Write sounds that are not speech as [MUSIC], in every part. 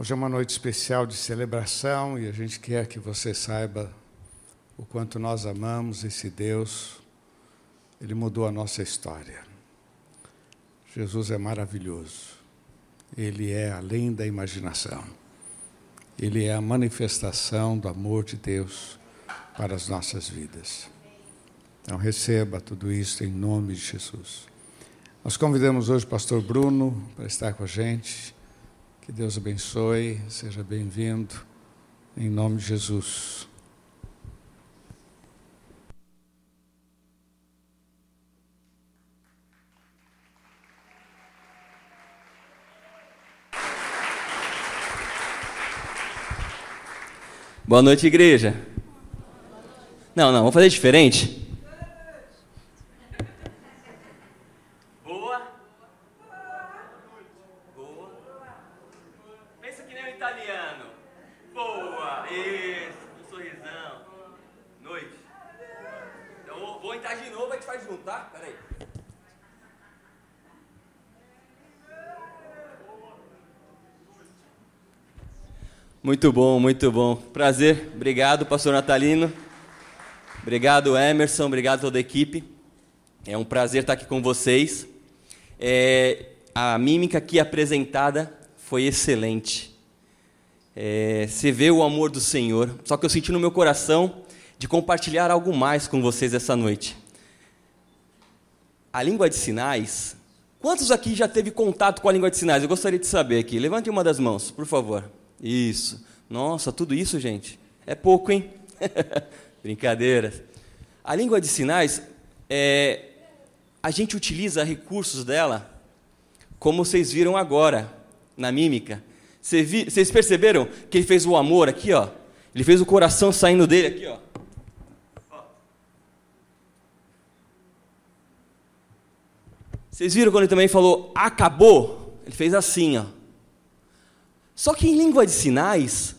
Hoje é uma noite especial de celebração e a gente quer que você saiba o quanto nós amamos esse Deus. Ele mudou a nossa história. Jesus é maravilhoso. Ele é além da imaginação. Ele é a manifestação do amor de Deus para as nossas vidas. Então receba tudo isso em nome de Jesus. Nós convidamos hoje o pastor Bruno para estar com a gente. Que Deus abençoe, seja bem-vindo, em nome de Jesus. Boa noite, igreja. Não, não, vamos fazer diferente. Muito bom, muito bom. Prazer. Obrigado, pastor Natalino. Obrigado, Emerson. Obrigado toda a equipe. É um prazer estar aqui com vocês. É, a mímica aqui apresentada foi excelente. É, você vê o amor do Senhor. Só que eu senti no meu coração de compartilhar algo mais com vocês essa noite. A língua de sinais. Quantos aqui já teve contato com a língua de sinais? Eu gostaria de saber aqui. Levante uma das mãos, por favor. Isso. Nossa, tudo isso, gente? É pouco, hein? [LAUGHS] Brincadeiras. A língua de sinais, é, a gente utiliza recursos dela, como vocês viram agora, na mímica. Vocês perceberam que ele fez o amor aqui, ó? Ele fez o coração saindo dele aqui, ó. Vocês viram quando ele também falou acabou? Ele fez assim, ó. Só que em língua de sinais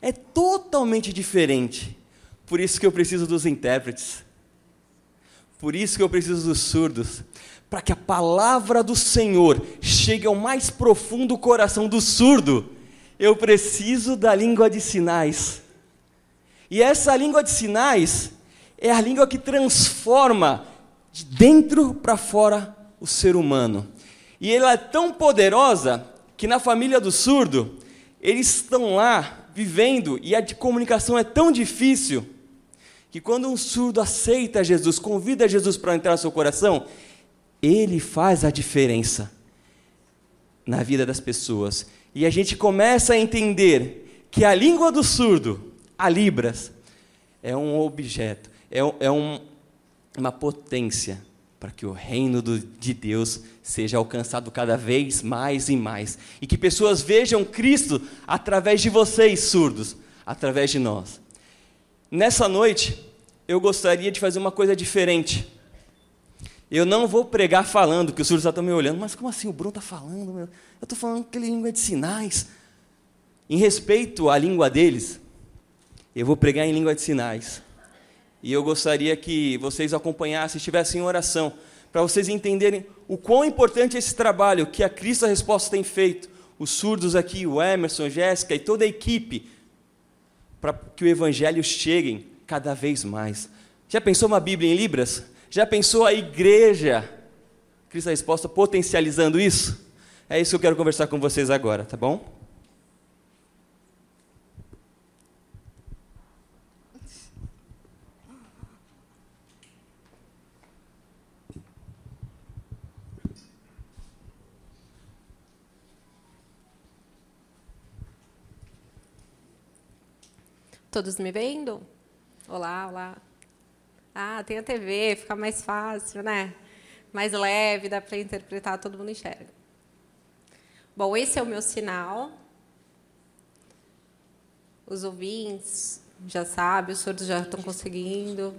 é totalmente diferente. Por isso que eu preciso dos intérpretes. Por isso que eu preciso dos surdos. Para que a palavra do Senhor chegue ao mais profundo coração do surdo, eu preciso da língua de sinais. E essa língua de sinais é a língua que transforma de dentro para fora o ser humano. E ela é tão poderosa que na família do surdo, eles estão lá vivendo e a comunicação é tão difícil que quando um surdo aceita Jesus, convida Jesus para entrar no seu coração, ele faz a diferença na vida das pessoas. E a gente começa a entender que a língua do surdo, a Libras, é um objeto, é, é um, uma potência para que o reino do, de Deus seja alcançado cada vez mais e mais. E que pessoas vejam Cristo através de vocês, surdos, através de nós. Nessa noite, eu gostaria de fazer uma coisa diferente. Eu não vou pregar falando, que os surdos estão me olhando, mas como assim? O Bruno está falando? Meu? Eu estou falando que língua é de sinais. Em respeito à língua deles, eu vou pregar em língua de sinais. E eu gostaria que vocês acompanhassem, estivessem em oração, para vocês entenderem o quão importante é esse trabalho que a Cristo a Resposta tem feito. Os surdos aqui, o Emerson, Jéssica e toda a equipe, para que o Evangelho chegue cada vez mais. Já pensou uma Bíblia em Libras? Já pensou a igreja, Cristo a Resposta, potencializando isso? É isso que eu quero conversar com vocês agora, tá bom? Todos me vendo? Olá, olá. Ah, tem a TV, fica mais fácil, né? Mais leve, dá para interpretar, todo mundo enxerga. Bom, esse é o meu sinal. Os ouvintes já sabem, os surdos já estão conseguindo.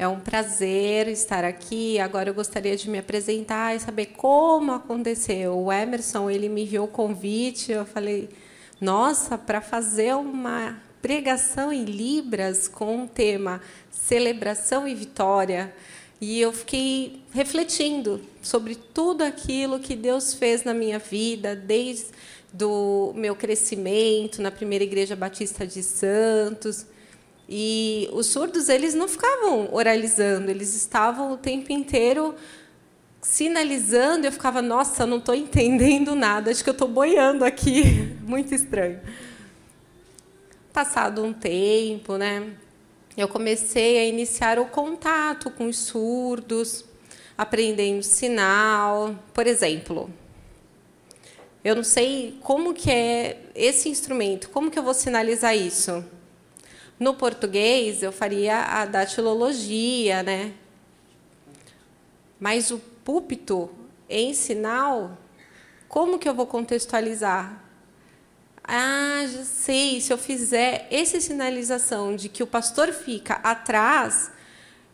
É um prazer estar aqui. Agora eu gostaria de me apresentar e saber como aconteceu. O Emerson, ele me enviou o convite, eu falei: "Nossa, para fazer uma pregação em libras com o tema celebração e vitória". E eu fiquei refletindo sobre tudo aquilo que Deus fez na minha vida, desde do meu crescimento na primeira igreja batista de Santos. E os surdos eles não ficavam oralizando, eles estavam o tempo inteiro sinalizando. Eu ficava, nossa, não estou entendendo nada, acho que eu estou boiando aqui, [LAUGHS] muito estranho. Passado um tempo, né? Eu comecei a iniciar o contato com os surdos, aprendendo sinal. Por exemplo, eu não sei como que é esse instrumento, como que eu vou sinalizar isso? No português, eu faria a datilologia, né? Mas o púlpito em sinal, como que eu vou contextualizar? Ah, já sei, se eu fizer essa sinalização de que o pastor fica atrás,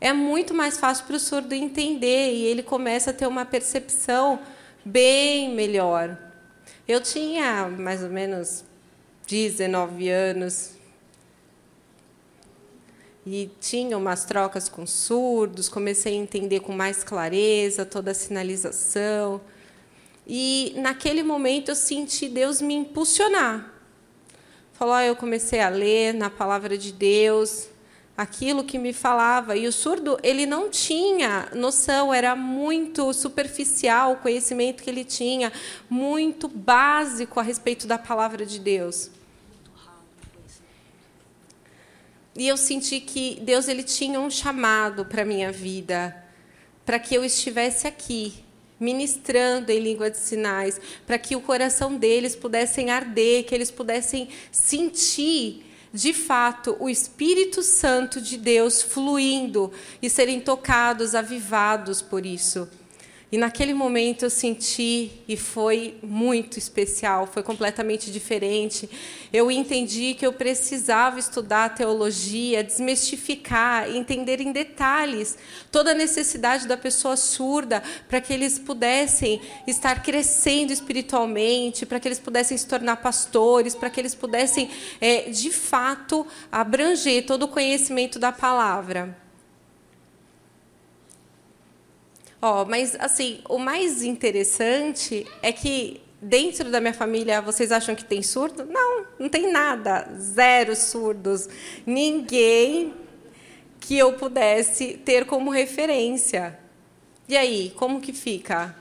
é muito mais fácil para o surdo entender e ele começa a ter uma percepção bem melhor. Eu tinha mais ou menos 19 anos e tinha umas trocas com surdos, comecei a entender com mais clareza toda a sinalização. E naquele momento eu senti Deus me impulsionar. Falou, ah, eu comecei a ler na palavra de Deus, aquilo que me falava. E o surdo, ele não tinha noção, era muito superficial o conhecimento que ele tinha, muito básico a respeito da palavra de Deus. E eu senti que Deus ele tinha um chamado para minha vida, para que eu estivesse aqui, ministrando em língua de sinais, para que o coração deles pudessem arder, que eles pudessem sentir de fato, o Espírito Santo de Deus fluindo e serem tocados, avivados por isso. E naquele momento eu senti, e foi muito especial, foi completamente diferente. Eu entendi que eu precisava estudar teologia, desmistificar, entender em detalhes toda a necessidade da pessoa surda, para que eles pudessem estar crescendo espiritualmente, para que eles pudessem se tornar pastores, para que eles pudessem, é, de fato, abranger todo o conhecimento da palavra. Ó, oh, mas assim, o mais interessante é que dentro da minha família vocês acham que tem surdo? Não, não tem nada, zero surdos, ninguém que eu pudesse ter como referência. E aí, como que fica?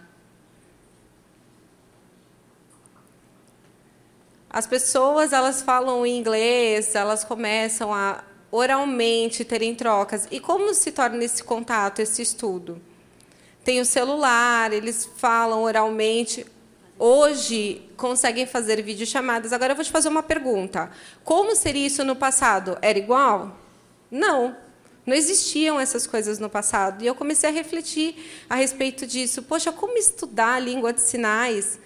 As pessoas elas falam inglês, elas começam a oralmente terem trocas. E como se torna esse contato, esse estudo? Tem o celular, eles falam oralmente. Hoje conseguem fazer videochamadas. Agora eu vou te fazer uma pergunta. Como seria isso no passado? Era igual? Não. Não existiam essas coisas no passado. E eu comecei a refletir a respeito disso. Poxa, como estudar a língua de sinais?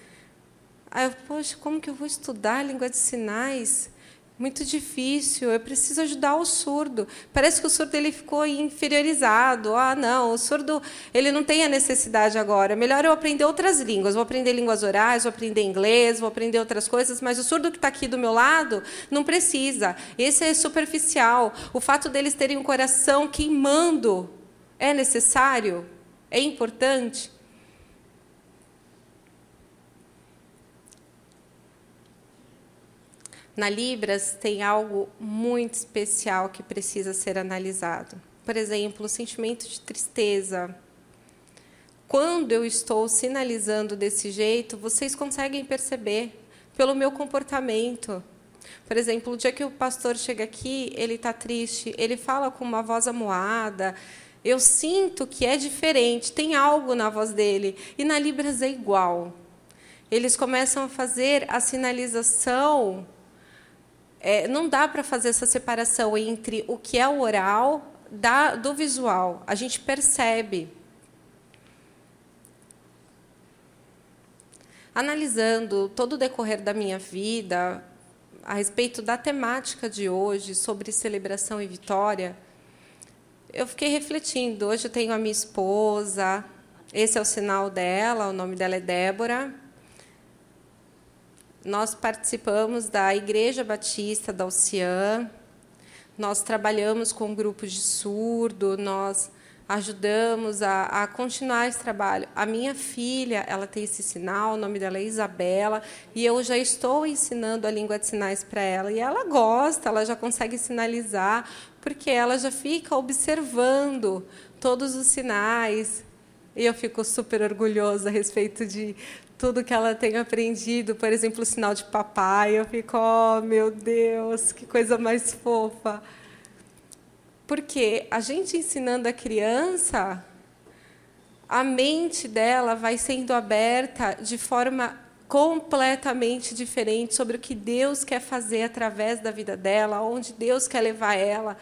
Aí eu, poxa, como que eu vou estudar a língua de sinais? Muito difícil, eu preciso ajudar o surdo. Parece que o surdo ele ficou inferiorizado. Ah, não, o surdo ele não tem a necessidade agora. Melhor eu aprender outras línguas. Vou aprender línguas orais, vou aprender inglês, vou aprender outras coisas, mas o surdo que está aqui do meu lado não precisa. Esse é superficial. O fato deles terem um coração queimando é necessário? É importante? Na Libras tem algo muito especial que precisa ser analisado. Por exemplo, o sentimento de tristeza. Quando eu estou sinalizando desse jeito, vocês conseguem perceber pelo meu comportamento. Por exemplo, o dia que o pastor chega aqui, ele está triste, ele fala com uma voz amuada, eu sinto que é diferente, tem algo na voz dele. E na Libras é igual. Eles começam a fazer a sinalização é, não dá para fazer essa separação entre o que é o oral da, do visual. A gente percebe. Analisando todo o decorrer da minha vida, a respeito da temática de hoje, sobre celebração e vitória, eu fiquei refletindo. Hoje eu tenho a minha esposa, esse é o sinal dela, o nome dela é Débora. Nós participamos da Igreja Batista da Oceã, nós trabalhamos com grupos de surdo, nós ajudamos a, a, continuar esse trabalho. A minha filha, ela tem esse sinal, o nome dela é Isabela, e eu já estou ensinando a língua de sinais para ela. E ela gosta, ela já consegue sinalizar, porque ela já fica observando todos os sinais. E eu fico super orgulhosa a respeito de tudo que ela tem aprendido, por exemplo, o sinal de papai. Eu fico, oh, meu Deus, que coisa mais fofa. Porque a gente ensinando a criança, a mente dela vai sendo aberta de forma completamente diferente sobre o que Deus quer fazer através da vida dela, onde Deus quer levar ela.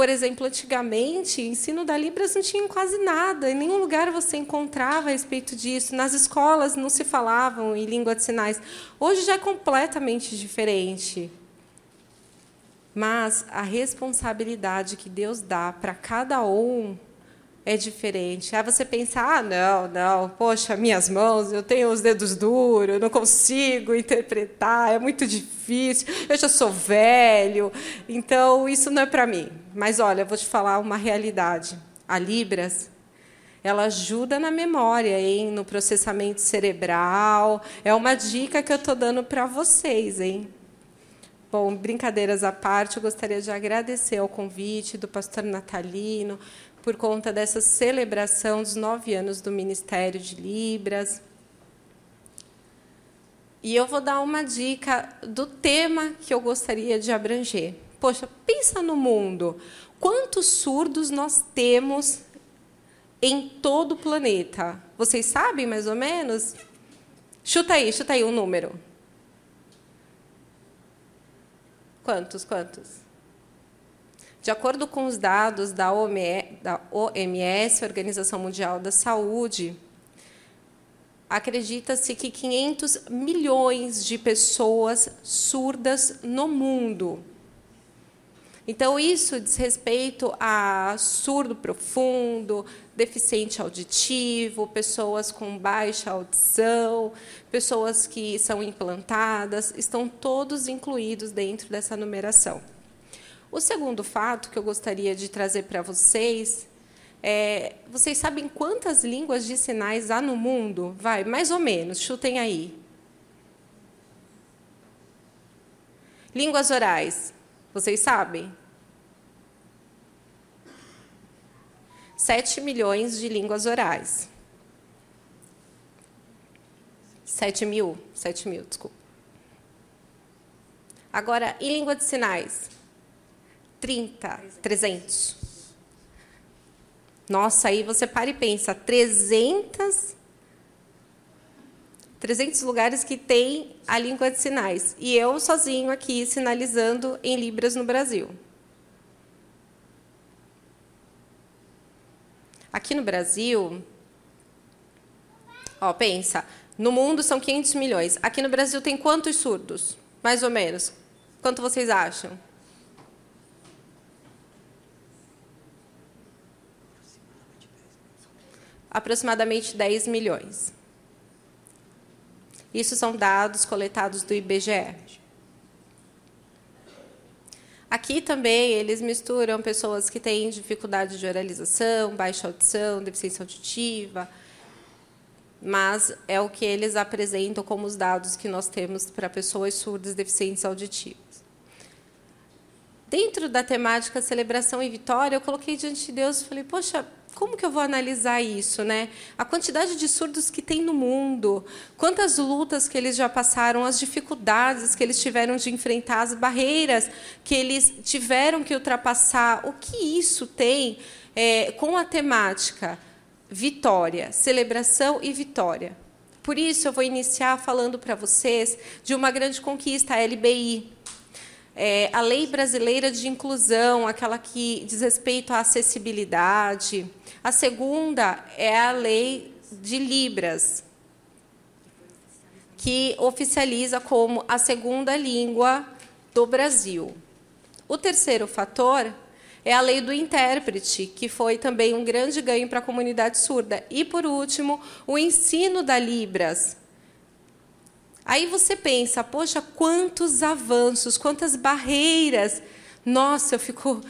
Por exemplo, antigamente, ensino da Libras não tinha quase nada, em nenhum lugar você encontrava a respeito disso. Nas escolas não se falavam em língua de sinais. Hoje já é completamente diferente. Mas a responsabilidade que Deus dá para cada um é diferente. Aí você pensa, ah, não, não, poxa, minhas mãos, eu tenho os dedos duros, eu não consigo interpretar, é muito difícil, eu já sou velho, então isso não é para mim. Mas olha, eu vou te falar uma realidade. A Libras, ela ajuda na memória, hein, no processamento cerebral. É uma dica que eu estou dando para vocês, hein? Bom, brincadeiras à parte, eu gostaria de agradecer ao convite do pastor Natalino por conta dessa celebração dos nove anos do Ministério de Libras. E eu vou dar uma dica do tema que eu gostaria de abranger. Poxa, pensa no mundo. Quantos surdos nós temos em todo o planeta? Vocês sabem mais ou menos? Chuta aí, chuta aí um número. Quantos, quantos? De acordo com os dados da OMS, Organização Mundial da Saúde, acredita-se que 500 milhões de pessoas surdas no mundo. Então, isso diz respeito a surdo profundo, deficiente auditivo, pessoas com baixa audição, pessoas que são implantadas, estão todos incluídos dentro dessa numeração. O segundo fato que eu gostaria de trazer para vocês é, vocês sabem quantas línguas de sinais há no mundo? Vai, mais ou menos, chutem aí. Línguas orais, vocês sabem? 7 milhões de línguas orais. 7 mil, 7 mil, desculpa. Agora, em língua de sinais? 30, 300. Nossa, aí você para e pensa, 300 300 lugares que tem a língua de sinais. E eu sozinho aqui sinalizando em Libras no Brasil. Aqui no Brasil, ó, pensa, no mundo são 500 milhões. Aqui no Brasil tem quantos surdos? Mais ou menos. Quanto vocês acham? Aproximadamente 10 milhões. Isso são dados coletados do IBGE. Aqui também eles misturam pessoas que têm dificuldade de oralização, baixa audição, deficiência auditiva, mas é o que eles apresentam como os dados que nós temos para pessoas surdas deficientes auditivas. Dentro da temática celebração e vitória, eu coloquei diante de Deus e falei: poxa, como que eu vou analisar isso, né? A quantidade de surdos que tem no mundo, quantas lutas que eles já passaram, as dificuldades que eles tiveram de enfrentar, as barreiras que eles tiveram que ultrapassar, o que isso tem é, com a temática vitória, celebração e vitória. Por isso, eu vou iniciar falando para vocês de uma grande conquista, a LBI, é, a lei brasileira de inclusão, aquela que diz respeito à acessibilidade. A segunda é a lei de Libras, que oficializa como a segunda língua do Brasil. O terceiro fator é a lei do intérprete, que foi também um grande ganho para a comunidade surda. E, por último, o ensino da Libras, Aí você pensa, poxa, quantos avanços, quantas barreiras. Nossa, eu fico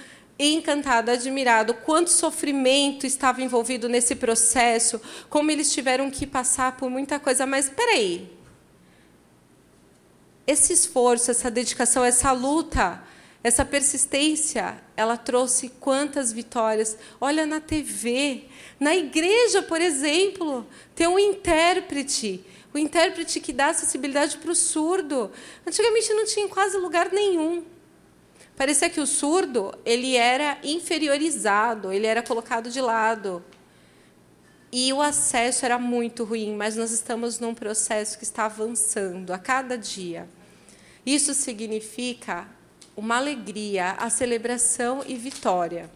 encantado, admirado, quanto sofrimento estava envolvido nesse processo, como eles tiveram que passar por muita coisa. Mas espera aí, esse esforço, essa dedicação, essa luta, essa persistência, ela trouxe quantas vitórias. Olha na TV, na igreja, por exemplo, tem um intérprete, o intérprete que dá acessibilidade para o surdo. Antigamente não tinha quase lugar nenhum. Parecia que o surdo ele era inferiorizado, ele era colocado de lado. E o acesso era muito ruim, mas nós estamos num processo que está avançando a cada dia. Isso significa uma alegria, a celebração e vitória.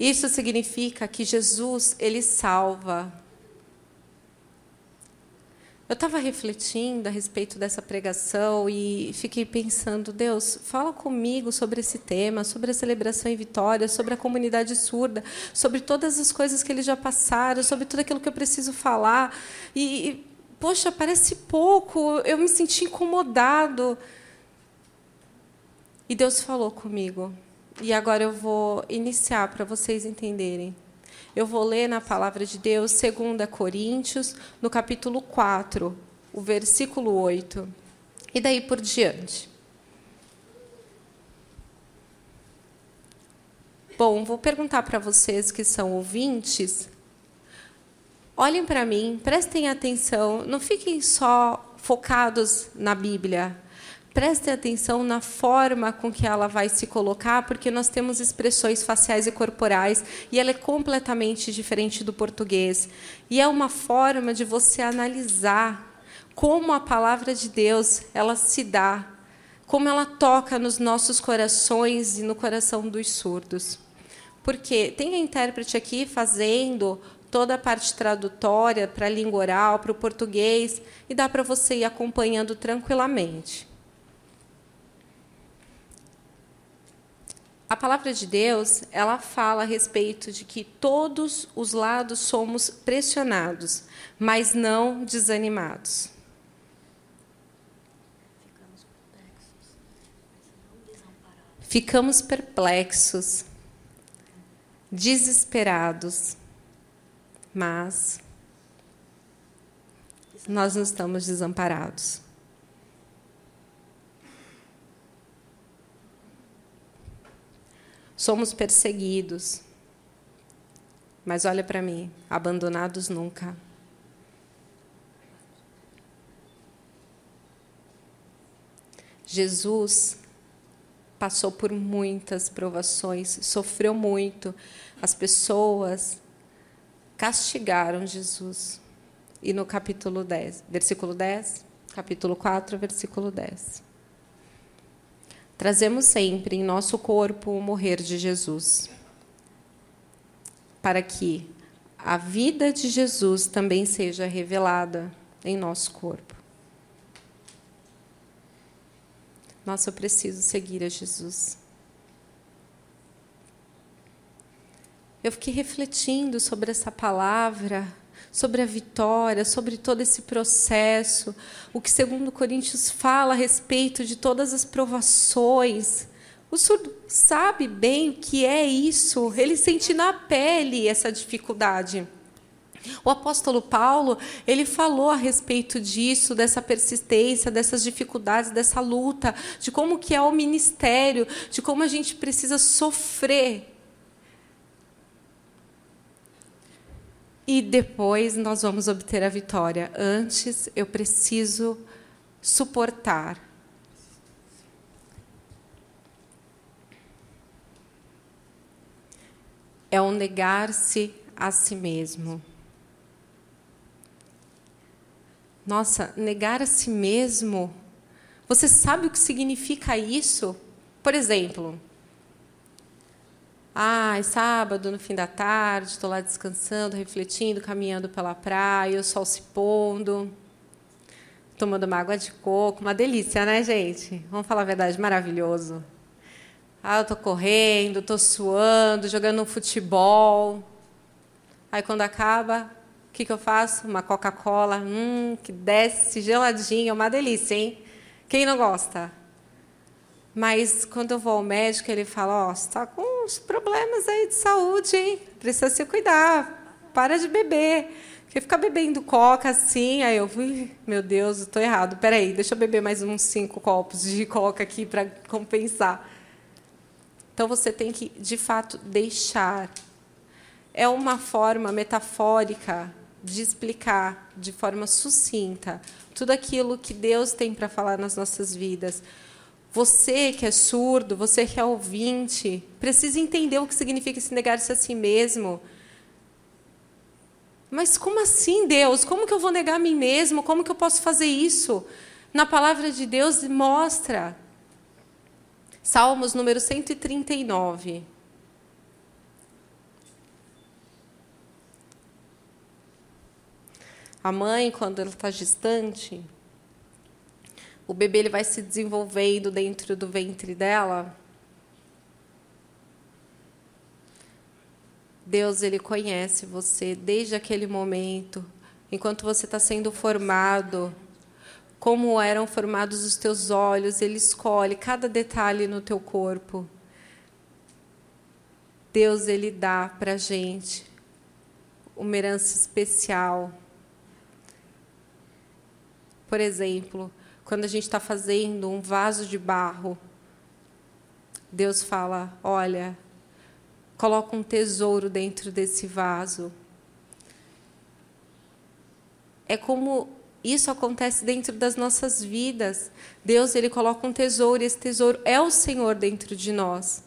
Isso significa que Jesus, ele salva. Eu estava refletindo a respeito dessa pregação e fiquei pensando, Deus, fala comigo sobre esse tema, sobre a celebração e vitória, sobre a comunidade surda, sobre todas as coisas que eles já passaram, sobre tudo aquilo que eu preciso falar. E, poxa, parece pouco, eu me senti incomodado. E Deus falou comigo. E agora eu vou iniciar para vocês entenderem. Eu vou ler na palavra de Deus, 2 Coríntios, no capítulo 4, o versículo 8. E daí por diante. Bom, vou perguntar para vocês que são ouvintes. Olhem para mim, prestem atenção, não fiquem só focados na Bíblia, Prestem atenção na forma com que ela vai se colocar, porque nós temos expressões faciais e corporais e ela é completamente diferente do português. E é uma forma de você analisar como a palavra de Deus ela se dá, como ela toca nos nossos corações e no coração dos surdos. Porque tem a intérprete aqui fazendo toda a parte tradutória para a língua oral, para o português, e dá para você ir acompanhando tranquilamente. A palavra de Deus, ela fala a respeito de que todos os lados somos pressionados, mas não desanimados. Ficamos perplexos, desesperados, mas nós não estamos desamparados. Somos perseguidos. Mas olha para mim, abandonados nunca. Jesus passou por muitas provações, sofreu muito. As pessoas castigaram Jesus. E no capítulo 10, versículo 10, capítulo 4, versículo 10. Trazemos sempre em nosso corpo o morrer de Jesus, para que a vida de Jesus também seja revelada em nosso corpo. Nossa, eu preciso seguir a Jesus. Eu fiquei refletindo sobre essa palavra sobre a vitória, sobre todo esse processo, o que segundo Coríntios fala a respeito de todas as provações. O surdo sabe bem o que é isso, ele sente na pele essa dificuldade. O apóstolo Paulo, ele falou a respeito disso, dessa persistência, dessas dificuldades, dessa luta, de como que é o ministério, de como a gente precisa sofrer e depois nós vamos obter a vitória. Antes, eu preciso suportar. É um negar-se a si mesmo. Nossa, negar a si mesmo. Você sabe o que significa isso? Por exemplo, ah, é sábado, no fim da tarde, estou lá descansando, refletindo, caminhando pela praia, o sol se pondo, tomando uma água de coco. Uma delícia, né, gente? Vamos falar a verdade, maravilhoso. Ah, eu estou correndo, estou suando, jogando um futebol. Aí, quando acaba, o que, que eu faço? Uma Coca-Cola, hum, que desce geladinha, uma delícia, hein? Quem não gosta? Mas quando eu vou ao médico, ele fala: Ó, oh, você está com uns problemas aí de saúde, hein? Precisa se cuidar. Para de beber. Porque ficar bebendo coca assim, aí eu meu Deus, estou errado. Peraí, deixa eu beber mais uns cinco copos de [LAUGHS] coca aqui para compensar. Então você tem que, de fato, deixar. É uma forma metafórica de explicar de forma sucinta tudo aquilo que Deus tem para falar nas nossas vidas. Você que é surdo, você que é ouvinte, precisa entender o que significa se negar-se a si mesmo. Mas como assim, Deus? Como que eu vou negar a mim mesmo? Como que eu posso fazer isso? Na palavra de Deus mostra. Salmos número 139. A mãe, quando ela está distante, o bebê ele vai se desenvolvendo dentro do ventre dela. Deus ele conhece você desde aquele momento, enquanto você está sendo formado, como eram formados os teus olhos, ele escolhe cada detalhe no teu corpo. Deus ele dá para gente uma herança especial. Por exemplo, quando a gente está fazendo um vaso de barro, Deus fala: olha, coloca um tesouro dentro desse vaso. É como isso acontece dentro das nossas vidas. Deus ele coloca um tesouro e esse tesouro é o Senhor dentro de nós.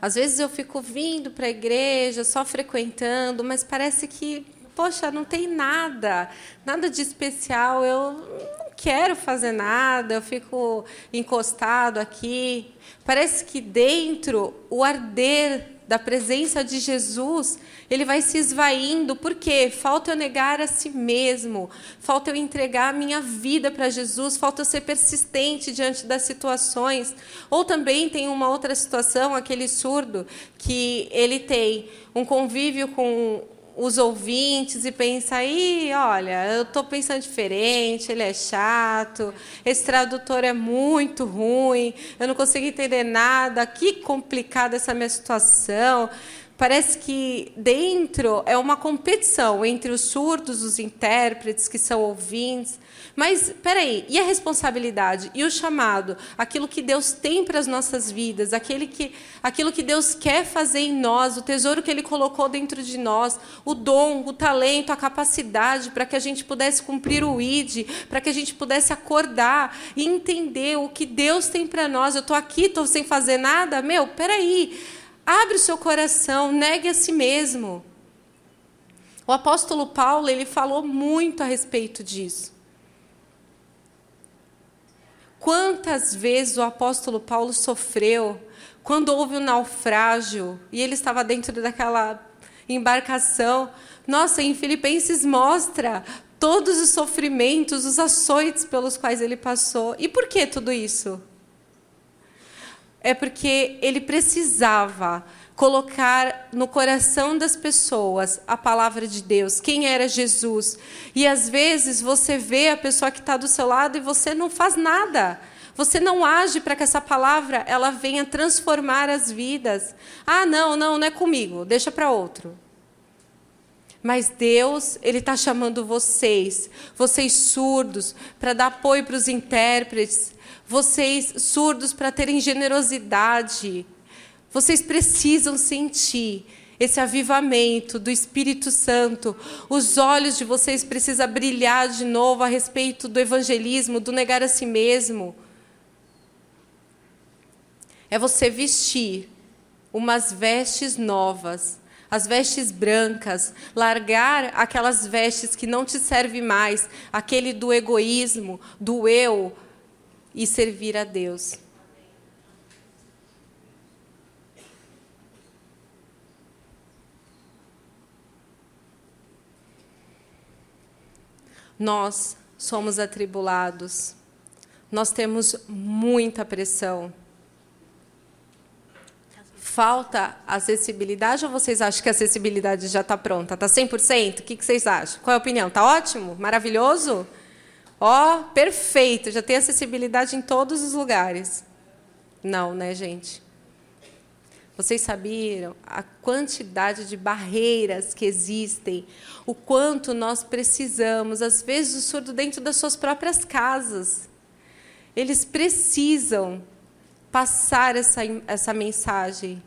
Às vezes eu fico vindo para a igreja, só frequentando, mas parece que poxa, não tem nada, nada de especial, eu não quero fazer nada, eu fico encostado aqui. Parece que dentro o arder da presença de Jesus, ele vai se esvaindo, porque falta eu negar a si mesmo, falta eu entregar a minha vida para Jesus, falta eu ser persistente diante das situações. Ou também tem uma outra situação, aquele surdo, que ele tem um convívio com os ouvintes e pensa aí, olha, eu estou pensando diferente, ele é chato, esse tradutor é muito ruim, eu não consigo entender nada, que complicada essa minha situação. Parece que dentro é uma competição entre os surdos, os intérpretes, que são ouvintes. Mas, peraí, e a responsabilidade? E o chamado? Aquilo que Deus tem para as nossas vidas, aquele que, aquilo que Deus quer fazer em nós, o tesouro que Ele colocou dentro de nós, o dom, o talento, a capacidade para que a gente pudesse cumprir o ID, para que a gente pudesse acordar e entender o que Deus tem para nós. Eu estou aqui, estou sem fazer nada? Meu, peraí. Abre o seu coração, negue a si mesmo. O apóstolo Paulo ele falou muito a respeito disso. Quantas vezes o apóstolo Paulo sofreu quando houve um naufrágio e ele estava dentro daquela embarcação? Nossa, em Filipenses mostra todos os sofrimentos, os açoites pelos quais ele passou. E por que tudo isso? É porque ele precisava colocar no coração das pessoas a palavra de Deus, quem era Jesus. E às vezes você vê a pessoa que está do seu lado e você não faz nada. Você não age para que essa palavra ela venha transformar as vidas. Ah, não, não, não é comigo, deixa para outro. Mas Deus, Ele está chamando vocês, vocês surdos, para dar apoio para os intérpretes, vocês surdos para terem generosidade. Vocês precisam sentir esse avivamento do Espírito Santo. Os olhos de vocês precisam brilhar de novo a respeito do evangelismo, do negar a si mesmo. É você vestir umas vestes novas, as vestes brancas, largar aquelas vestes que não te servem mais, aquele do egoísmo, do eu, e servir a Deus. Nós somos atribulados, nós temos muita pressão. Falta acessibilidade ou vocês acham que a acessibilidade já está pronta? Está 100%? O que vocês acham? Qual é a opinião? Está ótimo? Maravilhoso? Ó, oh, perfeito, já tem acessibilidade em todos os lugares. Não, né, gente? Vocês sabiam a quantidade de barreiras que existem, o quanto nós precisamos, às vezes, o surdo dentro das suas próprias casas. Eles precisam passar essa, essa mensagem.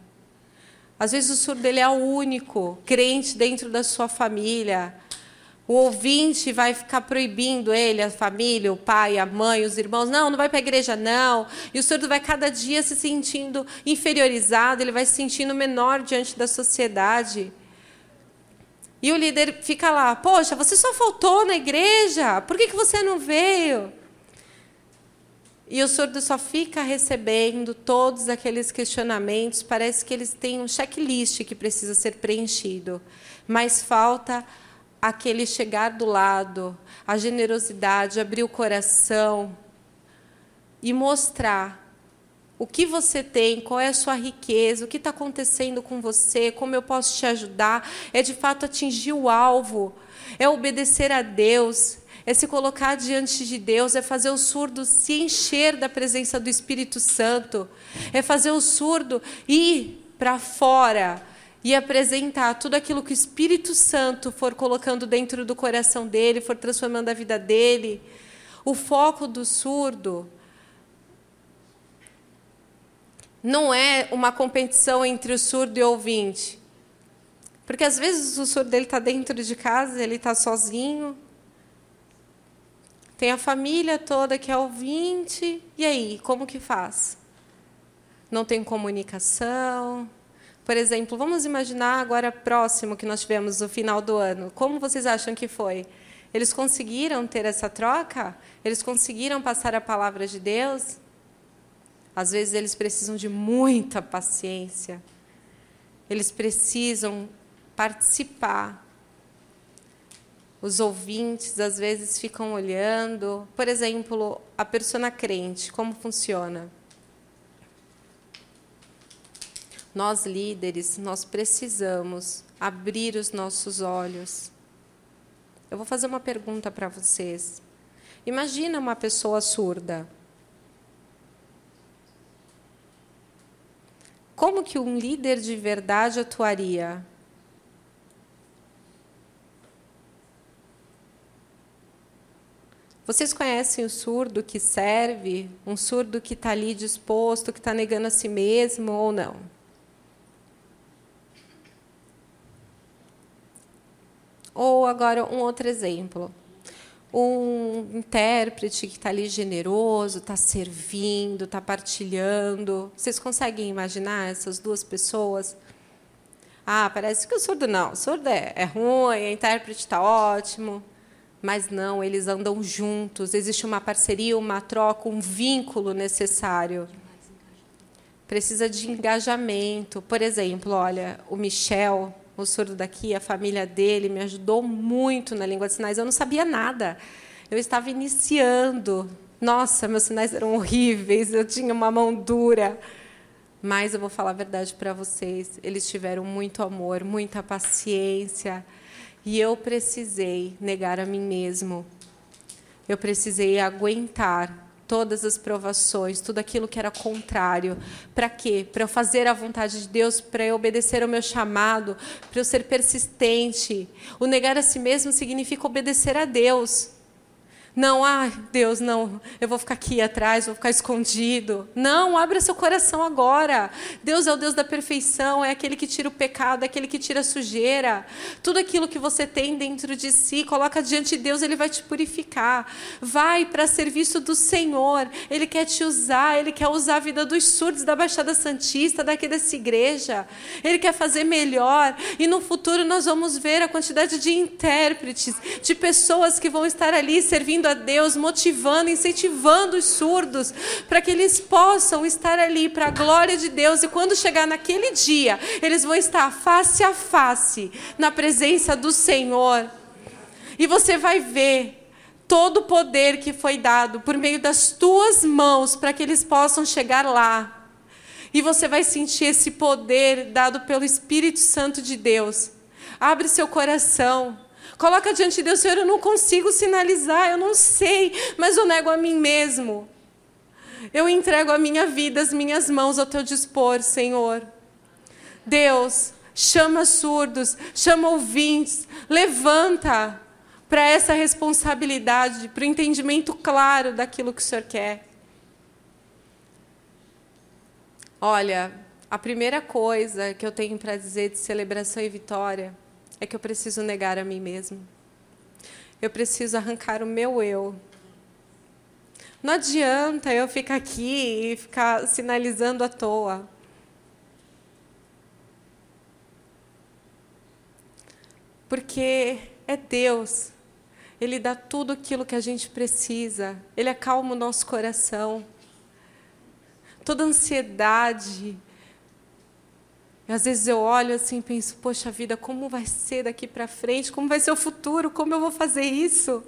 Às vezes, o surdo ele é o único crente dentro da sua família. O ouvinte vai ficar proibindo ele, a família, o pai, a mãe, os irmãos. Não, não vai para a igreja, não. E o surdo vai cada dia se sentindo inferiorizado, ele vai se sentindo menor diante da sociedade. E o líder fica lá: Poxa, você só faltou na igreja, por que, que você não veio? E o surdo só fica recebendo todos aqueles questionamentos, parece que eles têm um checklist que precisa ser preenchido, mas falta aquele chegar do lado, a generosidade, abrir o coração e mostrar o que você tem, qual é a sua riqueza, o que está acontecendo com você, como eu posso te ajudar. É de fato atingir o alvo, é obedecer a Deus, é se colocar diante de Deus, é fazer o surdo se encher da presença do Espírito Santo, é fazer o surdo ir para fora e apresentar tudo aquilo que o Espírito Santo for colocando dentro do coração dele, for transformando a vida dele. O foco do surdo não é uma competição entre o surdo e o ouvinte. Porque às vezes o surdo está dentro de casa, ele está sozinho. Tem a família toda que é ouvinte. E aí, como que faz? Não tem comunicação, por exemplo, vamos imaginar agora próximo que nós tivemos o final do ano. Como vocês acham que foi? Eles conseguiram ter essa troca? Eles conseguiram passar a palavra de Deus? Às vezes eles precisam de muita paciência. Eles precisam participar. Os ouvintes às vezes ficam olhando. Por exemplo, a persona crente, como funciona? Nós líderes, nós precisamos abrir os nossos olhos. Eu vou fazer uma pergunta para vocês. Imagina uma pessoa surda. Como que um líder de verdade atuaria? Vocês conhecem o surdo que serve? Um surdo que está ali disposto, que está negando a si mesmo ou não? Ou agora um outro exemplo. Um intérprete que está ali generoso, está servindo, está partilhando. Vocês conseguem imaginar essas duas pessoas? Ah, parece que o surdo não. O surdo é, é ruim, o intérprete está ótimo. Mas não, eles andam juntos. Existe uma parceria, uma troca, um vínculo necessário. Precisa de engajamento. Por exemplo, olha, o Michel, o surdo daqui, a família dele, me ajudou muito na língua de sinais. Eu não sabia nada. Eu estava iniciando. Nossa, meus sinais eram horríveis, eu tinha uma mão dura. Mas eu vou falar a verdade para vocês. Eles tiveram muito amor, muita paciência. E eu precisei negar a mim mesmo. Eu precisei aguentar todas as provações, tudo aquilo que era contrário. Para quê? Para eu fazer a vontade de Deus, para eu obedecer ao meu chamado, para eu ser persistente. O negar a si mesmo significa obedecer a Deus. Não, ah, Deus, não, eu vou ficar aqui atrás, vou ficar escondido. Não, abra seu coração agora. Deus é o Deus da perfeição, é aquele que tira o pecado, é aquele que tira a sujeira. Tudo aquilo que você tem dentro de si, coloca diante de Deus, ele vai te purificar. Vai para serviço do Senhor. Ele quer te usar, ele quer usar a vida dos surdos da Baixada Santista, daqui dessa igreja. Ele quer fazer melhor. E no futuro nós vamos ver a quantidade de intérpretes, de pessoas que vão estar ali servindo a Deus, motivando, incentivando os surdos para que eles possam estar ali para a glória de Deus. E quando chegar naquele dia, eles vão estar face a face na presença do Senhor. E você vai ver todo o poder que foi dado por meio das tuas mãos para que eles possam chegar lá. E você vai sentir esse poder dado pelo Espírito Santo de Deus. Abre seu coração. Coloca diante de Deus, Senhor, eu não consigo sinalizar, eu não sei, mas eu nego a mim mesmo. Eu entrego a minha vida, as minhas mãos ao teu dispor, Senhor. Deus, chama surdos, chama ouvintes, levanta para essa responsabilidade, para o entendimento claro daquilo que o Senhor quer. Olha, a primeira coisa que eu tenho para dizer de celebração e vitória é que eu preciso negar a mim mesmo. Eu preciso arrancar o meu eu. Não adianta eu ficar aqui e ficar sinalizando à toa. Porque é Deus. Ele dá tudo aquilo que a gente precisa. Ele acalma o nosso coração. Toda ansiedade. E às vezes eu olho assim e penso, poxa vida, como vai ser daqui para frente? Como vai ser o futuro? Como eu vou fazer isso?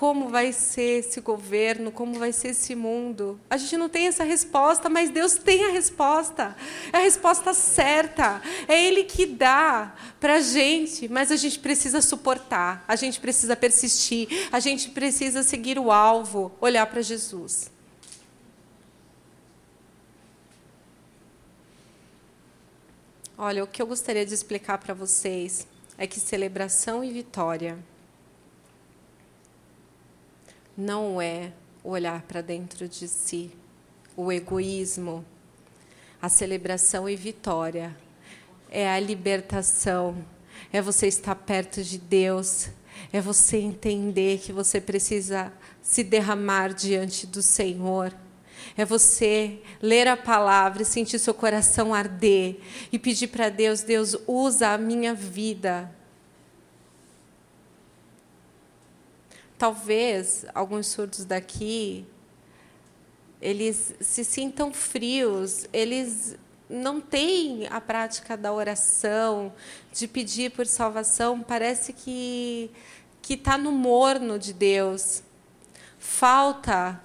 como vai ser esse governo, como vai ser esse mundo. A gente não tem essa resposta, mas Deus tem a resposta. É a resposta certa. É Ele que dá para a gente, mas a gente precisa suportar, a gente precisa persistir, a gente precisa seguir o alvo, olhar para Jesus. Olha, o que eu gostaria de explicar para vocês é que celebração e vitória não é olhar para dentro de si, o egoísmo, a celebração e vitória, é a libertação, é você estar perto de Deus, é você entender que você precisa se derramar diante do Senhor. É você ler a palavra e sentir seu coração arder e pedir para Deus: Deus, usa a minha vida talvez alguns surdos daqui eles se sintam frios, eles não têm a prática da oração, de pedir por salvação, parece que que está no morno de Deus. Falta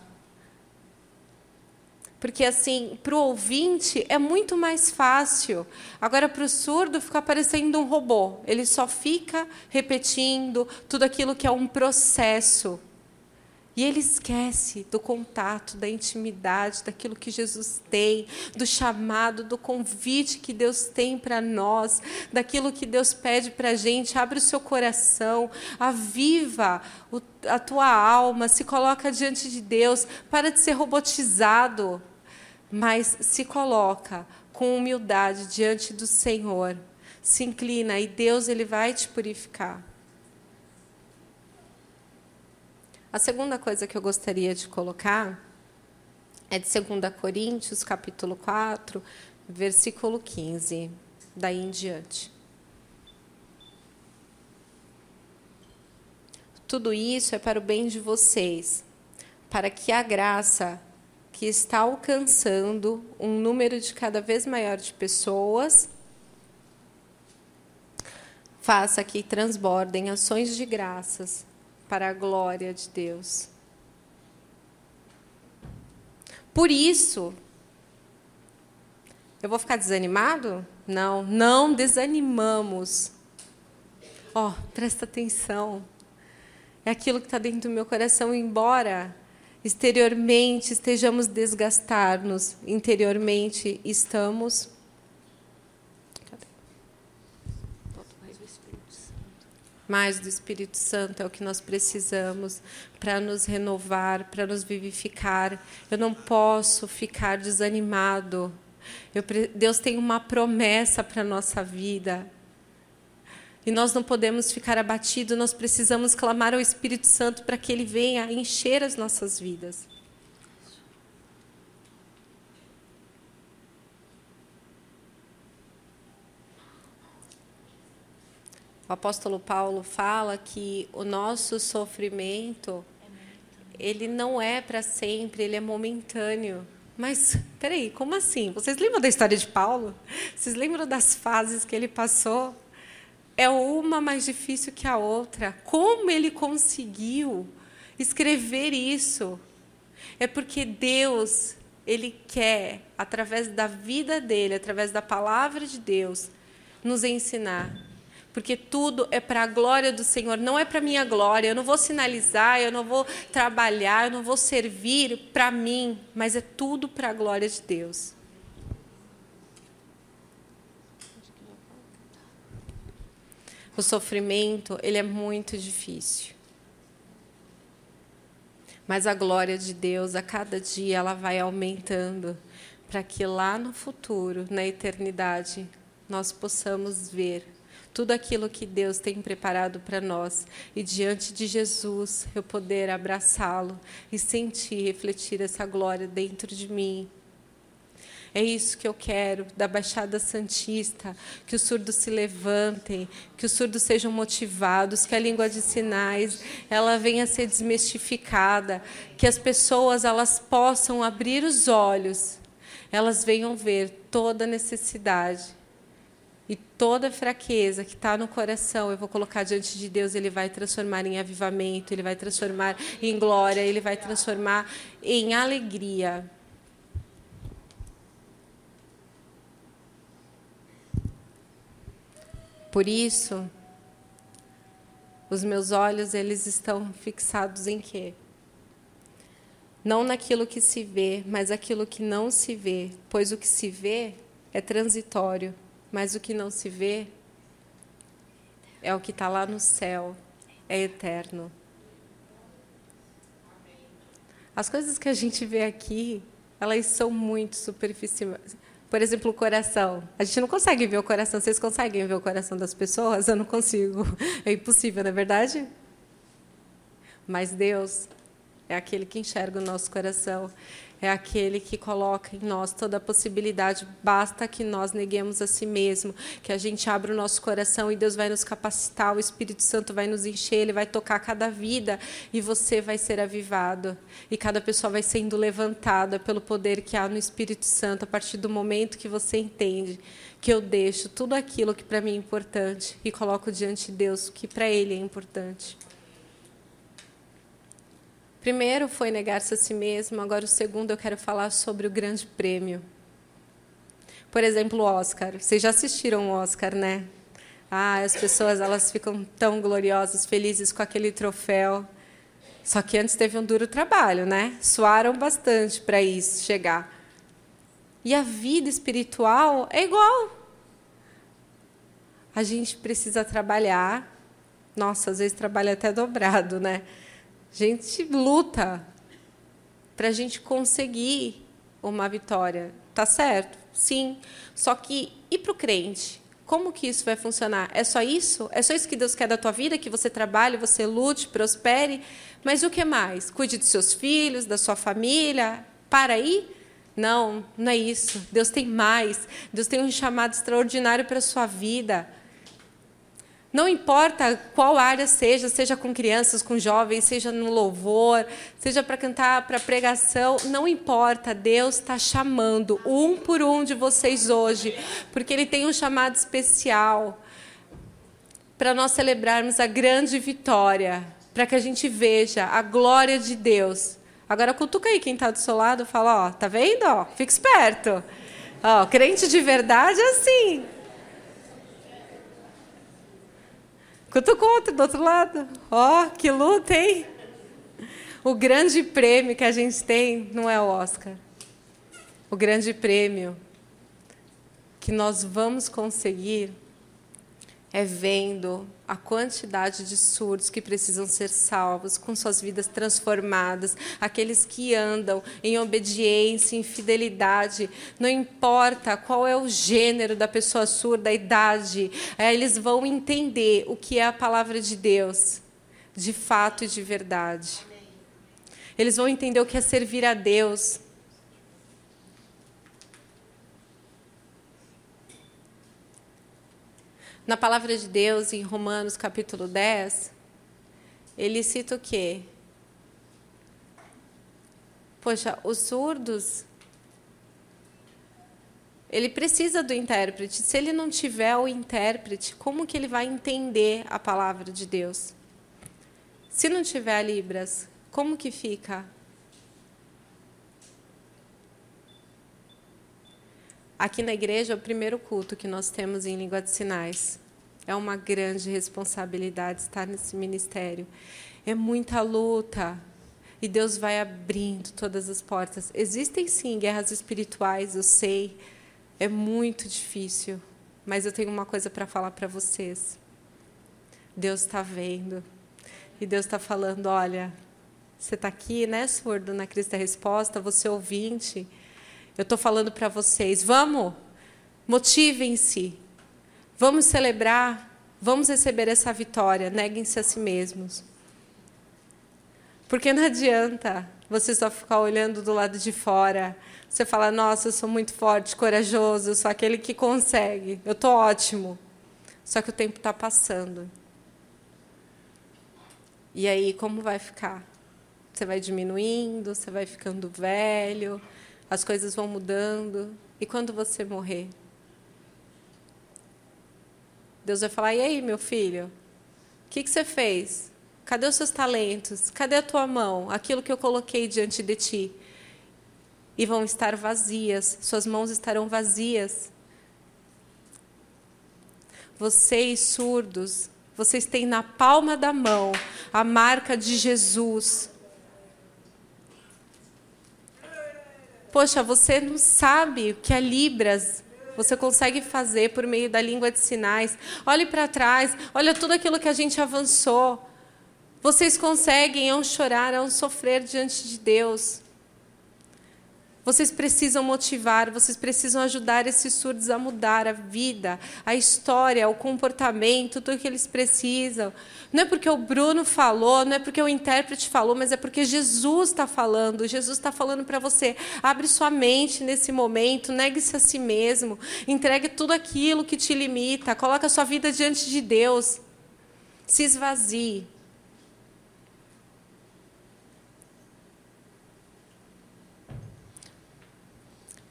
porque, assim, para o ouvinte é muito mais fácil. Agora, para o surdo, fica parecendo um robô. Ele só fica repetindo tudo aquilo que é um processo. E ele esquece do contato, da intimidade, daquilo que Jesus tem, do chamado, do convite que Deus tem para nós, daquilo que Deus pede para a gente. Abre o seu coração, aviva a tua alma, se coloca diante de Deus, para de ser robotizado mas se coloca com humildade diante do Senhor, se inclina e Deus ele vai te purificar. A segunda coisa que eu gostaria de colocar é de 2 Coríntios, capítulo 4, versículo 15, daí em diante. Tudo isso é para o bem de vocês, para que a graça que está alcançando um número de cada vez maior de pessoas. Faça que transbordem ações de graças para a glória de Deus. Por isso, eu vou ficar desanimado? Não, não desanimamos. Ó, oh, presta atenção. É aquilo que está dentro do meu coração, embora exteriormente estejamos desgastar-nos, interiormente estamos. Mais do Espírito Santo é o que nós precisamos para nos renovar, para nos vivificar. Eu não posso ficar desanimado. Eu, Deus tem uma promessa para a nossa vida. E nós não podemos ficar abatidos, nós precisamos clamar ao Espírito Santo para que ele venha encher as nossas vidas. O apóstolo Paulo fala que o nosso sofrimento ele não é para sempre, ele é momentâneo. Mas, peraí, como assim? Vocês lembram da história de Paulo? Vocês lembram das fases que ele passou? É uma mais difícil que a outra. Como ele conseguiu escrever isso? É porque Deus, ele quer, através da vida dele, através da palavra de Deus, nos ensinar. Porque tudo é para a glória do Senhor, não é para minha glória. Eu não vou sinalizar, eu não vou trabalhar, eu não vou servir para mim, mas é tudo para a glória de Deus. O sofrimento, ele é muito difícil. Mas a glória de Deus, a cada dia, ela vai aumentando para que lá no futuro, na eternidade, nós possamos ver tudo aquilo que Deus tem preparado para nós e diante de Jesus eu poder abraçá-lo e sentir, refletir essa glória dentro de mim. É isso que eu quero da Baixada Santista, que os surdos se levantem, que os surdos sejam motivados, que a língua de sinais ela venha a ser desmistificada, que as pessoas elas possam abrir os olhos, elas venham ver toda necessidade e toda fraqueza que está no coração, eu vou colocar diante de Deus, Ele vai transformar em avivamento, Ele vai transformar em glória, Ele vai transformar em alegria. Por isso, os meus olhos eles estão fixados em quê? Não naquilo que se vê, mas aquilo que não se vê, pois o que se vê é transitório, mas o que não se vê é o que está lá no céu, é eterno. As coisas que a gente vê aqui, elas são muito superficiais, por exemplo, o coração. A gente não consegue ver o coração. Vocês conseguem ver o coração das pessoas? [LAUGHS] Eu não consigo. É impossível, não é verdade? Mas Deus é aquele que enxerga o nosso coração é aquele que coloca em nós toda a possibilidade. Basta que nós neguemos a si mesmo, que a gente abra o nosso coração e Deus vai nos capacitar, o Espírito Santo vai nos encher, ele vai tocar cada vida e você vai ser avivado. E cada pessoa vai sendo levantada pelo poder que há no Espírito Santo a partir do momento que você entende que eu deixo tudo aquilo que para mim é importante e coloco diante de Deus o que para ele é importante. Primeiro foi negar-se a si mesmo, agora o segundo eu quero falar sobre o grande prêmio. Por exemplo, o Oscar. Vocês já assistiram o Oscar, né? Ah, as pessoas elas ficam tão gloriosas, felizes com aquele troféu. Só que antes teve um duro trabalho, né? Suaram bastante para isso chegar. E a vida espiritual é igual. A gente precisa trabalhar. Nossa, às vezes trabalha até dobrado, né? A gente luta para a gente conseguir uma vitória. Tá certo? Sim. Só que e para o crente? Como que isso vai funcionar? É só isso? É só isso que Deus quer da tua vida? Que você trabalhe, você lute, prospere? Mas o que mais? Cuide dos seus filhos, da sua família? Para aí? Não, não é isso. Deus tem mais. Deus tem um chamado extraordinário para a sua vida. Não importa qual área seja, seja com crianças, com jovens, seja no louvor, seja para cantar, para pregação, não importa. Deus está chamando um por um de vocês hoje, porque Ele tem um chamado especial para nós celebrarmos a grande vitória, para que a gente veja a glória de Deus. Agora cutuca aí quem está do seu lado, fala, ó, tá vendo? Ó, fica esperto. Ó, crente de verdade é assim. Cutuca outro do outro lado. Ó, oh, que luta, hein? O grande prêmio que a gente tem não é o Oscar. O grande prêmio que nós vamos conseguir é vendo a quantidade de surdos que precisam ser salvos, com suas vidas transformadas, aqueles que andam em obediência, em fidelidade, não importa qual é o gênero da pessoa surda, a idade, é, eles vão entender o que é a palavra de Deus, de fato e de verdade. Eles vão entender o que é servir a Deus, Na palavra de Deus, em Romanos capítulo 10, ele cita o quê? Poxa, os surdos, ele precisa do intérprete. Se ele não tiver o intérprete, como que ele vai entender a palavra de Deus? Se não tiver Libras, como que fica? Aqui na igreja é o primeiro culto que nós temos em língua de sinais. É uma grande responsabilidade estar nesse ministério. É muita luta. E Deus vai abrindo todas as portas. Existem sim guerras espirituais, eu sei. É muito difícil. Mas eu tenho uma coisa para falar para vocês. Deus está vendo. E Deus está falando: olha, você está aqui, né, surdo, na Cristo da Resposta, você ouvinte. Eu estou falando para vocês: vamos, motivem-se, vamos celebrar, vamos receber essa vitória, neguem-se a si mesmos. Porque não adianta você só ficar olhando do lado de fora. Você fala, nossa, eu sou muito forte, corajoso, eu sou aquele que consegue, eu estou ótimo. Só que o tempo está passando. E aí, como vai ficar? Você vai diminuindo, você vai ficando velho, as coisas vão mudando. E quando você morrer? Deus vai falar: e aí, meu filho? O que, que você fez? Cadê os seus talentos? Cadê a tua mão? Aquilo que eu coloquei diante de ti. E vão estar vazias, suas mãos estarão vazias. Vocês surdos, vocês têm na palma da mão a marca de Jesus. Poxa, você não sabe o que é Libras. Você consegue fazer por meio da língua de sinais. Olhe para trás, olha tudo aquilo que a gente avançou. Vocês conseguem, é um chorar, é um sofrer diante de Deus. Vocês precisam motivar, vocês precisam ajudar esses surdos a mudar a vida, a história, o comportamento, tudo que eles precisam. Não é porque o Bruno falou, não é porque o intérprete falou, mas é porque Jesus está falando. Jesus está falando para você. Abre sua mente nesse momento, negue-se a si mesmo, entregue tudo aquilo que te limita, coloque a sua vida diante de Deus. Se esvazie.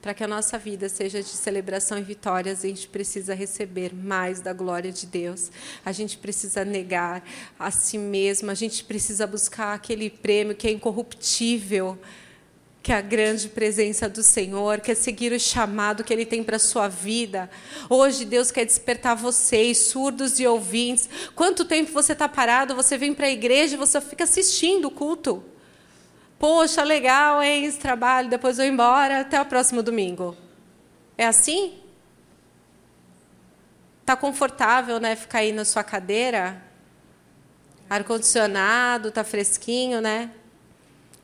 Para que a nossa vida seja de celebração e vitórias, a gente precisa receber mais da glória de Deus. A gente precisa negar a si mesmo, a gente precisa buscar aquele prêmio que é incorruptível, que é a grande presença do Senhor, quer seguir o chamado que Ele tem para a sua vida. Hoje Deus quer despertar vocês, surdos e ouvintes. Quanto tempo você está parado, você vem para a igreja e você fica assistindo o culto. Poxa, legal, hein, esse trabalho, depois vou embora, até o próximo domingo. É assim? Tá confortável, né, ficar aí na sua cadeira? Ar condicionado, tá fresquinho, né?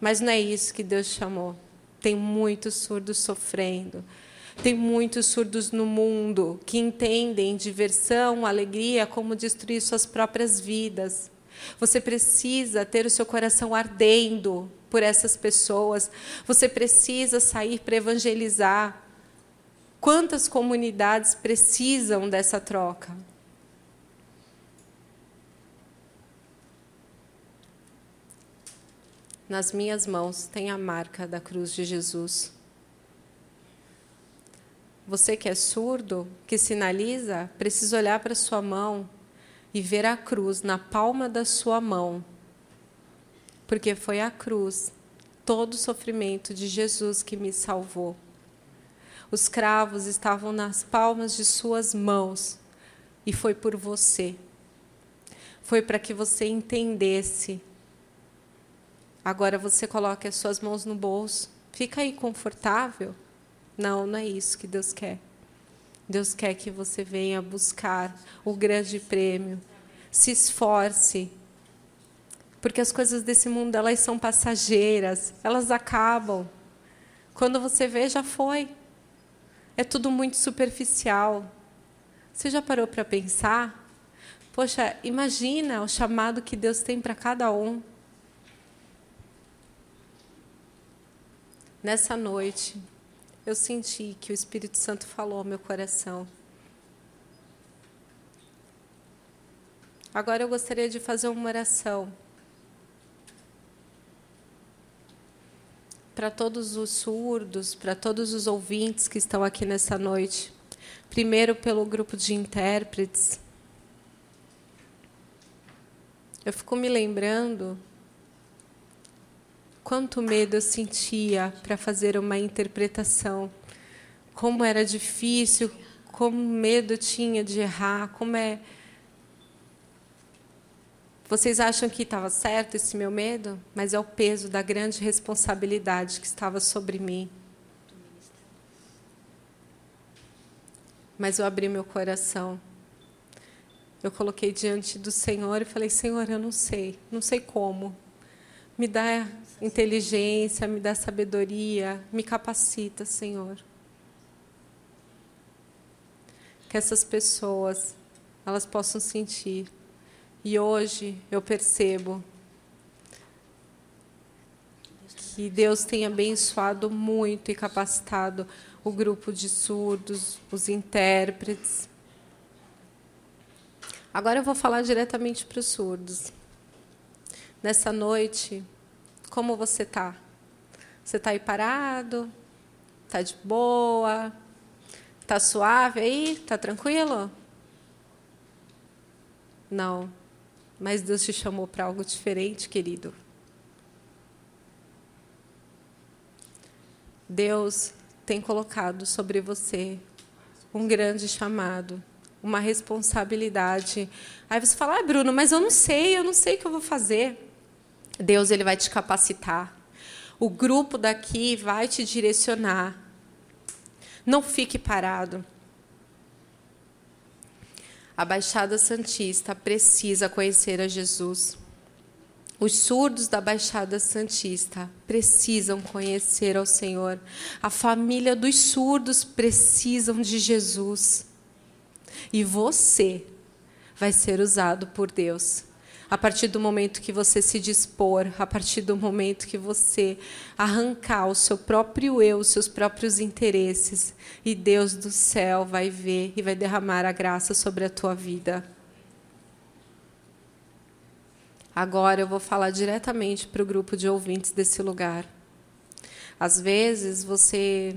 Mas não é isso que Deus chamou. Tem muitos surdos sofrendo. Tem muitos surdos no mundo que entendem diversão, alegria como destruir suas próprias vidas. Você precisa ter o seu coração ardendo por essas pessoas. Você precisa sair para evangelizar. Quantas comunidades precisam dessa troca? Nas minhas mãos tem a marca da cruz de Jesus. Você que é surdo, que sinaliza, precisa olhar para sua mão e ver a cruz na palma da sua mão porque foi a cruz, todo o sofrimento de Jesus que me salvou. Os cravos estavam nas palmas de suas mãos e foi por você. Foi para que você entendesse. Agora você coloque as suas mãos no bolso. Fica aí confortável? Não, não é isso que Deus quer. Deus quer que você venha buscar o grande prêmio. Se esforce porque as coisas desse mundo elas são passageiras, elas acabam. Quando você vê, já foi. É tudo muito superficial. Você já parou para pensar? Poxa, imagina o chamado que Deus tem para cada um. Nessa noite, eu senti que o Espírito Santo falou ao meu coração. Agora eu gostaria de fazer uma oração para todos os surdos, para todos os ouvintes que estão aqui nessa noite. Primeiro, pelo grupo de intérpretes. Eu fico me lembrando quanto medo eu sentia para fazer uma interpretação, como era difícil, como medo tinha de errar, como é. Vocês acham que estava certo esse meu medo? Mas é o peso da grande responsabilidade que estava sobre mim. Mas eu abri meu coração. Eu coloquei diante do Senhor e falei: Senhor, eu não sei, não sei como. Me dá inteligência, me dá sabedoria, me capacita, Senhor. Que essas pessoas elas possam sentir. E hoje eu percebo que Deus tem abençoado muito e capacitado o grupo de surdos, os intérpretes. Agora eu vou falar diretamente para os surdos. Nessa noite, como você está? Você está aí parado? Está de boa? Está suave aí? Está tranquilo? Não. Mas Deus te chamou para algo diferente, querido. Deus tem colocado sobre você um grande chamado, uma responsabilidade. Aí você fala, ah, Bruno, mas eu não sei, eu não sei o que eu vou fazer. Deus ele vai te capacitar. O grupo daqui vai te direcionar. Não fique parado. A Baixada Santista precisa conhecer a Jesus. Os surdos da Baixada Santista precisam conhecer ao Senhor. A família dos surdos precisam de Jesus. E você vai ser usado por Deus. A partir do momento que você se dispor, a partir do momento que você arrancar o seu próprio eu, os seus próprios interesses, e Deus do céu vai ver e vai derramar a graça sobre a tua vida. Agora eu vou falar diretamente para o grupo de ouvintes desse lugar. Às vezes você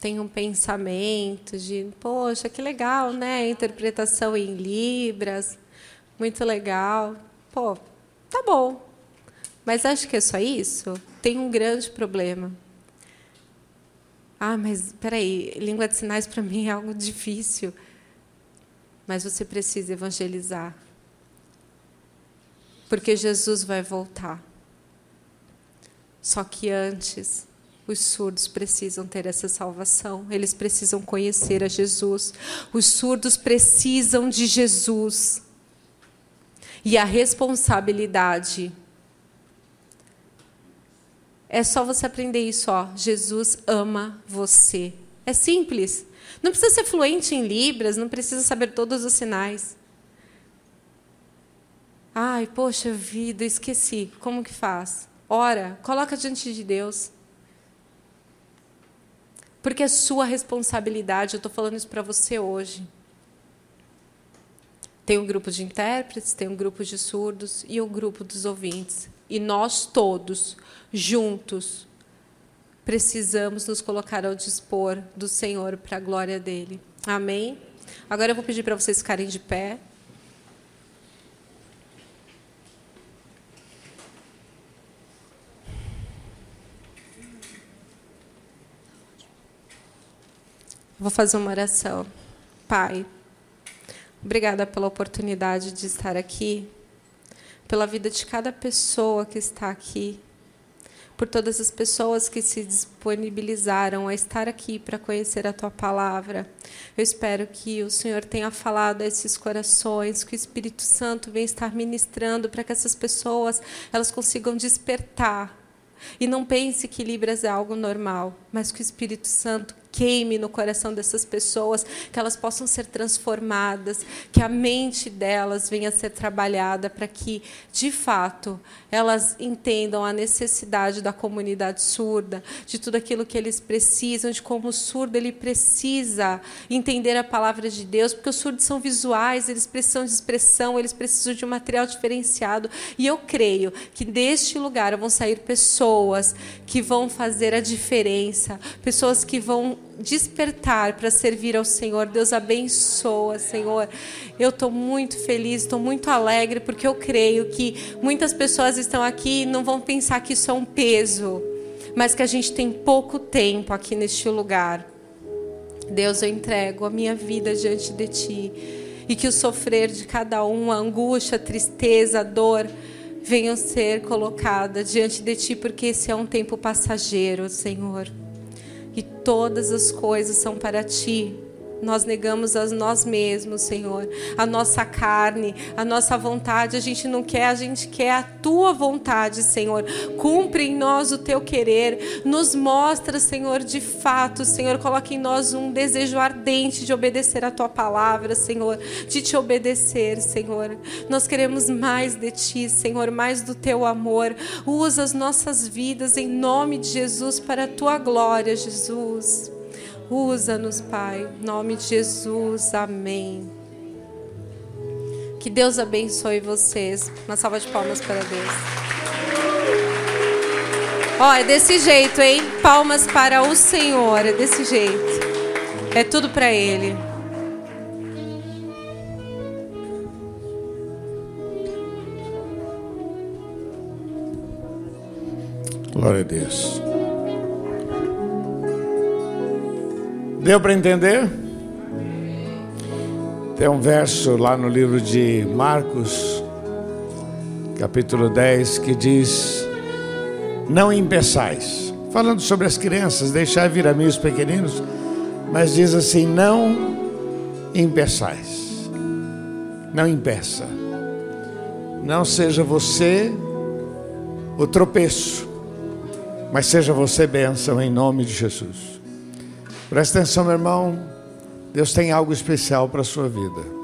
tem um pensamento de, poxa, que legal, né? Interpretação em Libras, muito legal. Pô, tá bom. Mas acho que é só isso? Tem um grande problema. Ah, mas peraí, língua de sinais para mim é algo difícil. Mas você precisa evangelizar porque Jesus vai voltar. Só que antes, os surdos precisam ter essa salvação, eles precisam conhecer a Jesus. Os surdos precisam de Jesus. E a responsabilidade é só você aprender isso, ó. Jesus ama você. É simples. Não precisa ser fluente em Libras, não precisa saber todos os sinais. Ai, poxa vida, esqueci. Como que faz? Ora, coloca diante de Deus. Porque é sua responsabilidade, eu estou falando isso para você hoje. Tem um grupo de intérpretes, tem um grupo de surdos e um grupo dos ouvintes. E nós todos, juntos, precisamos nos colocar ao dispor do Senhor para a glória dele. Amém? Agora eu vou pedir para vocês ficarem de pé. Vou fazer uma oração. Pai, obrigada pela oportunidade de estar aqui, pela vida de cada pessoa que está aqui, por todas as pessoas que se disponibilizaram a estar aqui para conhecer a tua palavra. Eu espero que o Senhor tenha falado a esses corações, que o Espírito Santo venha estar ministrando para que essas pessoas elas consigam despertar e não pense que Libras é algo normal, mas que o Espírito Santo queime no coração dessas pessoas, que elas possam ser transformadas, que a mente delas venha a ser trabalhada para que, de fato, elas entendam a necessidade da comunidade surda, de tudo aquilo que eles precisam, de como o surdo ele precisa entender a palavra de Deus, porque os surdos são visuais, eles precisam de expressão, eles precisam de um material diferenciado. E eu creio que deste lugar vão sair pessoas que vão fazer a diferença, pessoas que vão despertar para servir ao Senhor. Deus abençoa, Senhor. Eu estou muito feliz, estou muito alegre, porque eu creio que muitas pessoas estão aqui e não vão pensar que isso é um peso, mas que a gente tem pouco tempo aqui neste lugar. Deus, eu entrego a minha vida diante de Ti. E que o sofrer de cada um, a angústia, a tristeza, a dor, venham ser colocada diante de Ti, porque esse é um tempo passageiro, Senhor. E todas as coisas são para Ti nós negamos a nós mesmos, Senhor, a nossa carne, a nossa vontade. A gente não quer, a gente quer a tua vontade, Senhor. Cumpre em nós o teu querer. Nos mostra, Senhor, de fato, Senhor. Coloque em nós um desejo ardente de obedecer a tua palavra, Senhor. De te obedecer, Senhor. Nós queremos mais de ti, Senhor, mais do teu amor. Usa as nossas vidas em nome de Jesus para a tua glória, Jesus. Usa-nos, Pai. Em nome de Jesus. Amém. Que Deus abençoe vocês. Uma salva de palmas para Deus. Ó, é desse jeito, hein? Palmas para o Senhor. É desse jeito. É tudo para Ele. Glória a Deus. Deu para entender? Tem um verso lá no livro de Marcos, capítulo 10, que diz: Não impeçais. Falando sobre as crianças, deixai vir a mim os pequeninos, mas diz assim: Não impeçais. Não impeça. Não seja você o tropeço, mas seja você bênção em nome de Jesus. Presta atenção, meu irmão. Deus tem algo especial para a sua vida.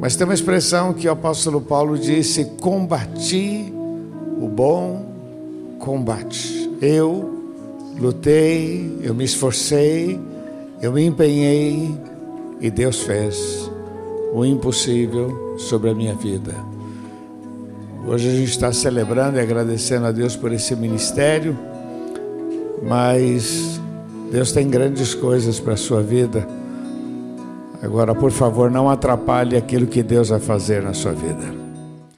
Mas tem uma expressão que o apóstolo Paulo disse: combati o bom combate. Eu lutei, eu me esforcei, eu me empenhei e Deus fez o impossível sobre a minha vida. Hoje a gente está celebrando e agradecendo a Deus por esse ministério, mas Deus tem grandes coisas para a sua vida. Agora, por favor, não atrapalhe aquilo que Deus vai fazer na sua vida.